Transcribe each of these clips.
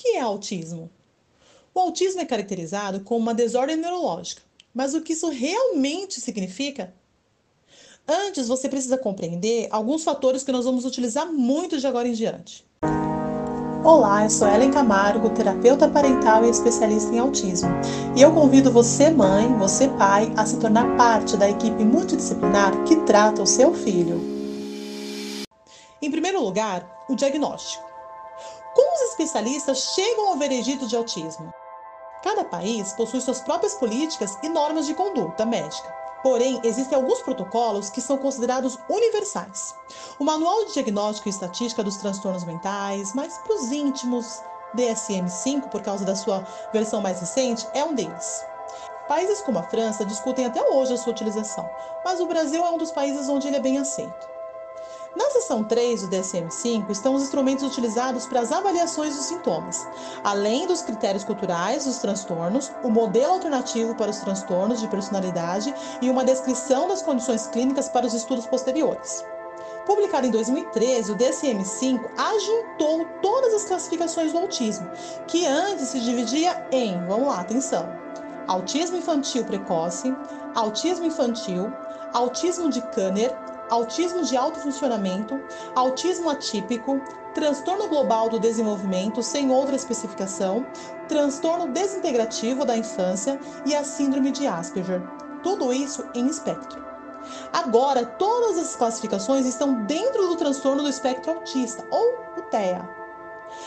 que é autismo? O autismo é caracterizado como uma desordem neurológica, mas o que isso realmente significa? Antes, você precisa compreender alguns fatores que nós vamos utilizar muito de agora em diante. Olá, eu sou Ellen Camargo, terapeuta parental e especialista em autismo. E eu convido você, mãe, você, pai, a se tornar parte da equipe multidisciplinar que trata o seu filho. Em primeiro lugar, o diagnóstico. Especialistas chegam ao veredito de autismo? Cada país possui suas próprias políticas e normas de conduta médica. Porém, existem alguns protocolos que são considerados universais. O Manual de Diagnóstico e Estatística dos Transtornos Mentais, mais para os íntimos, DSM-5, por causa da sua versão mais recente, é um deles. Países como a França discutem até hoje a sua utilização, mas o Brasil é um dos países onde ele é bem aceito. Na seção 3 do DSM-5 estão os instrumentos utilizados para as avaliações dos sintomas, além dos critérios culturais dos transtornos, o modelo alternativo para os transtornos de personalidade e uma descrição das condições clínicas para os estudos posteriores. Publicado em 2013, o DSM-5 ajuntou todas as classificações do autismo, que antes se dividia em, vamos lá, atenção, autismo infantil precoce, autismo infantil, autismo de Kanner, autismo de alto funcionamento, autismo atípico, transtorno global do desenvolvimento sem outra especificação, transtorno desintegrativo da infância e a síndrome de Asperger. Tudo isso em espectro. Agora, todas as classificações estão dentro do transtorno do espectro autista, ou o TEA.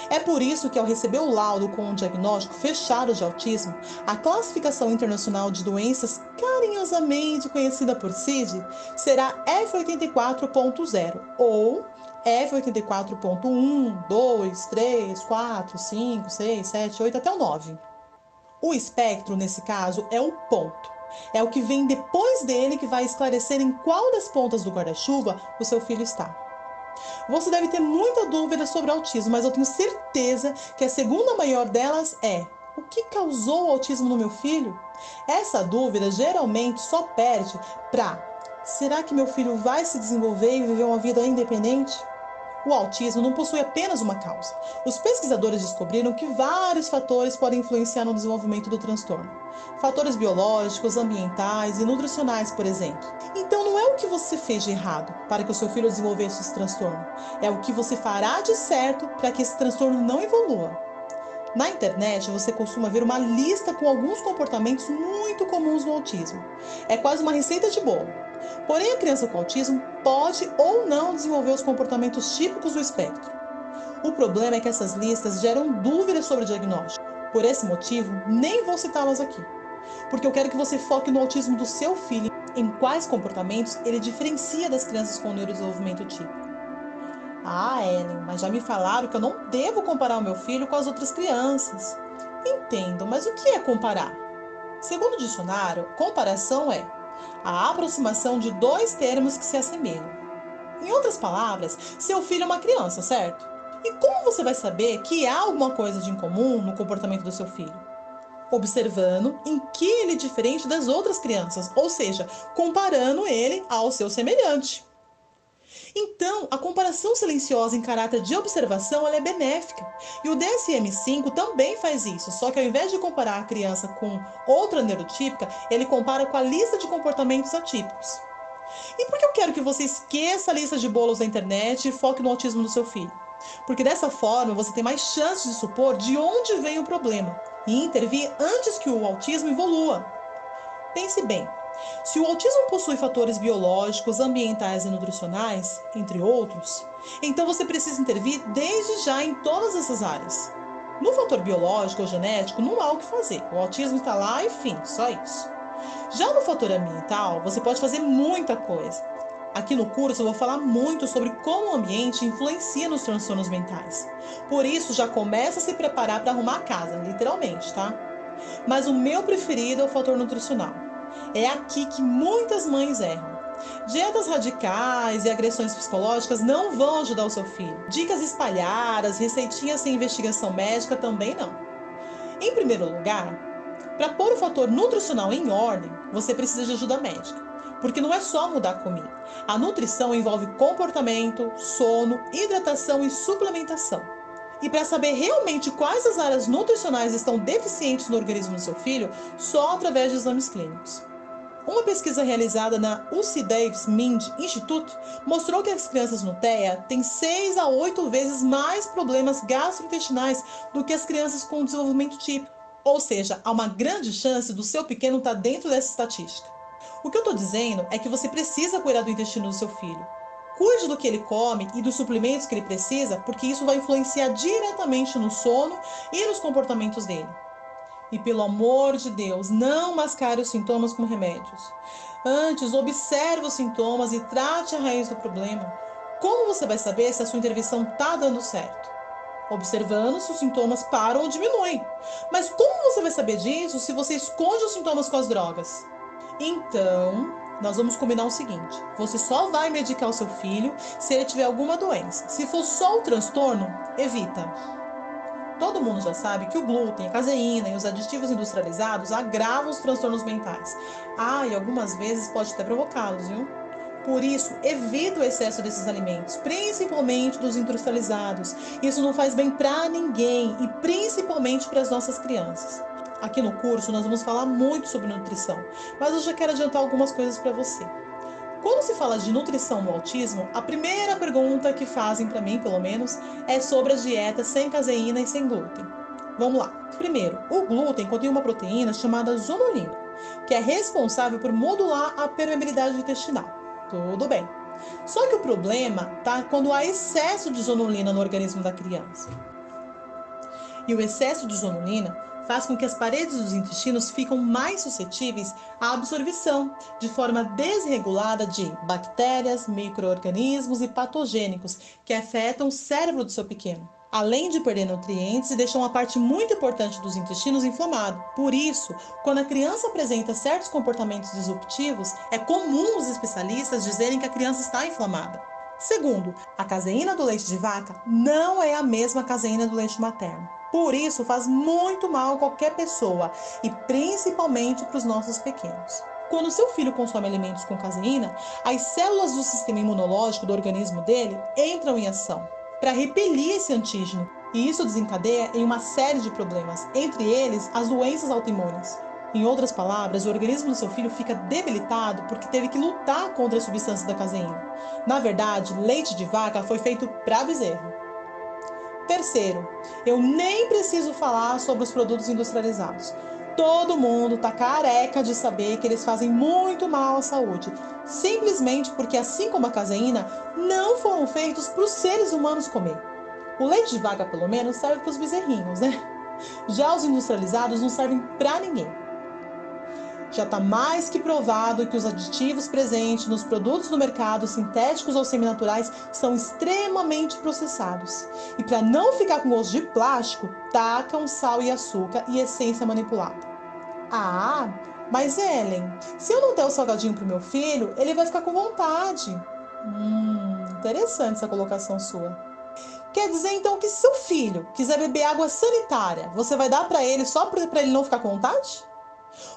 É por isso que, ao receber o laudo com um diagnóstico fechado de autismo, a Classificação Internacional de Doenças, carinhosamente conhecida por CID, será F84.0 ou F84.1, 2, 3, 4, 5, 6, 7, 8 até o 9. O espectro, nesse caso, é o ponto. É o que vem depois dele que vai esclarecer em qual das pontas do guarda-chuva o seu filho está. Você deve ter muita dúvida sobre autismo, mas eu tenho certeza que a segunda maior delas é: o que causou o autismo no meu filho? Essa dúvida geralmente só perde para: será que meu filho vai se desenvolver e viver uma vida independente? O autismo não possui apenas uma causa. Os pesquisadores descobriram que vários fatores podem influenciar no desenvolvimento do transtorno. Fatores biológicos, ambientais e nutricionais, por exemplo. Então, não é o que você fez de errado para que o seu filho desenvolvesse esse transtorno, é o que você fará de certo para que esse transtorno não evolua. Na internet, você costuma ver uma lista com alguns comportamentos muito comuns no autismo. É quase uma receita de bolo. Porém, a criança com autismo pode ou não desenvolver os comportamentos típicos do espectro. O problema é que essas listas geram dúvidas sobre o diagnóstico. Por esse motivo, nem vou citá-las aqui, porque eu quero que você foque no autismo do seu filho, em quais comportamentos ele diferencia das crianças com neurodesenvolvimento típico. Ah, Ellen, mas já me falaram que eu não devo comparar o meu filho com as outras crianças. Entendo, mas o que é comparar? Segundo o dicionário, comparação é a aproximação de dois termos que se assemelham. Em outras palavras, seu filho é uma criança, certo? E como você vai saber que há alguma coisa de incomum no comportamento do seu filho? Observando em que ele é diferente das outras crianças, ou seja, comparando ele ao seu semelhante. Então, a comparação silenciosa em caráter de observação é benéfica. E o DSM-5 também faz isso, só que ao invés de comparar a criança com outra neurotípica, ele compara com a lista de comportamentos atípicos. E por que eu quero que você esqueça a lista de bolos da internet e foque no autismo do seu filho? Porque dessa forma você tem mais chances de supor de onde vem o problema e intervir antes que o autismo evolua. Pense bem, se o autismo possui fatores biológicos, ambientais e nutricionais, entre outros, então você precisa intervir desde já em todas essas áreas. No fator biológico ou genético, não há o que fazer. O autismo está lá e fim, só isso. Já no fator ambiental, você pode fazer muita coisa. Aqui no curso eu vou falar muito sobre como o ambiente influencia nos transtornos mentais. Por isso, já começa a se preparar para arrumar a casa, literalmente, tá? Mas o meu preferido é o fator nutricional. É aqui que muitas mães erram. Dietas radicais e agressões psicológicas não vão ajudar o seu filho. Dicas espalhadas, receitinhas sem investigação médica também não. Em primeiro lugar, para pôr o fator nutricional em ordem, você precisa de ajuda médica. Porque não é só mudar a comida. A nutrição envolve comportamento, sono, hidratação e suplementação. E para saber realmente quais as áreas nutricionais estão deficientes no organismo do seu filho, só através de exames clínicos. Uma pesquisa realizada na UC Davis Mind Institute mostrou que as crianças no TEA têm 6 a 8 vezes mais problemas gastrointestinais do que as crianças com desenvolvimento típico. Ou seja, há uma grande chance do seu pequeno estar dentro dessa estatística. O que eu estou dizendo é que você precisa cuidar do intestino do seu filho. Cuide do que ele come e dos suplementos que ele precisa, porque isso vai influenciar diretamente no sono e nos comportamentos dele. E pelo amor de Deus, não mascare os sintomas com remédios. Antes, observe os sintomas e trate a raiz do problema. Como você vai saber se a sua intervenção está dando certo? Observando se os sintomas param ou diminuem. Mas como você vai saber disso se você esconde os sintomas com as drogas? Então, nós vamos combinar o seguinte: você só vai medicar o seu filho se ele tiver alguma doença. Se for só o transtorno, evita. Todo mundo já sabe que o glúten, a caseína e os aditivos industrializados agravam os transtornos mentais. Ah, e algumas vezes pode até provocá-los, viu? Por isso, evite o excesso desses alimentos, principalmente dos industrializados. Isso não faz bem para ninguém e principalmente para as nossas crianças. Aqui no curso nós vamos falar muito sobre nutrição, mas eu já quero adiantar algumas coisas para você. Quando se fala de nutrição no autismo, a primeira pergunta que fazem para mim, pelo menos, é sobre as dietas sem caseína e sem glúten. Vamos lá. Primeiro, o glúten contém uma proteína chamada zonulina, que é responsável por modular a permeabilidade intestinal. Tudo bem. Só que o problema tá quando há excesso de zonulina no organismo da criança. E o excesso de zonulina faz com que as paredes dos intestinos ficam mais suscetíveis à absorção, de forma desregulada, de bactérias, micro-organismos e patogênicos que afetam o cérebro do seu pequeno. Além de perder nutrientes deixar uma parte muito importante dos intestinos inflamado. Por isso, quando a criança apresenta certos comportamentos disruptivos, é comum os especialistas dizerem que a criança está inflamada. Segundo, a caseína do leite de vaca não é a mesma caseína do leite materno. Por isso, faz muito mal a qualquer pessoa e principalmente para os nossos pequenos. Quando seu filho consome alimentos com caseína, as células do sistema imunológico do organismo dele entram em ação para repelir esse antígeno. E isso desencadeia em uma série de problemas, entre eles as doenças autoimunes. Em outras palavras, o organismo do seu filho fica debilitado porque teve que lutar contra a substância da caseína. Na verdade, leite de vaca foi feito para bezerro. Terceiro, eu nem preciso falar sobre os produtos industrializados. Todo mundo tá careca de saber que eles fazem muito mal à saúde, simplesmente porque, assim como a caseína, não foram feitos para os seres humanos comer. O leite de vaca, pelo menos, serve para os bezerrinhos, né? Já os industrializados não servem para ninguém. Já está mais que provado que os aditivos presentes nos produtos do mercado, sintéticos ou seminaturais, são extremamente processados. E para não ficar com gosto de plástico, tacam sal e açúcar e essência manipulada. Ah, mas Ellen, se eu não der o salgadinho para o meu filho, ele vai ficar com vontade. Hum, interessante essa colocação sua. Quer dizer então que se seu filho quiser beber água sanitária, você vai dar para ele só para ele não ficar com vontade?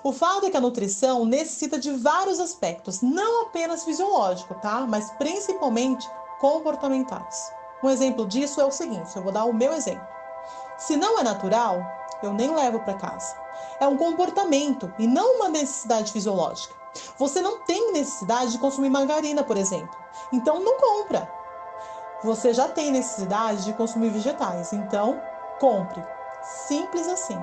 O fato é que a nutrição necessita de vários aspectos, não apenas fisiológico, tá? Mas principalmente comportamentais. Um exemplo disso é o seguinte, eu vou dar o meu exemplo. Se não é natural, eu nem levo para casa. É um comportamento e não uma necessidade fisiológica. Você não tem necessidade de consumir margarina, por exemplo. Então não compra. Você já tem necessidade de consumir vegetais, então compre. Simples assim.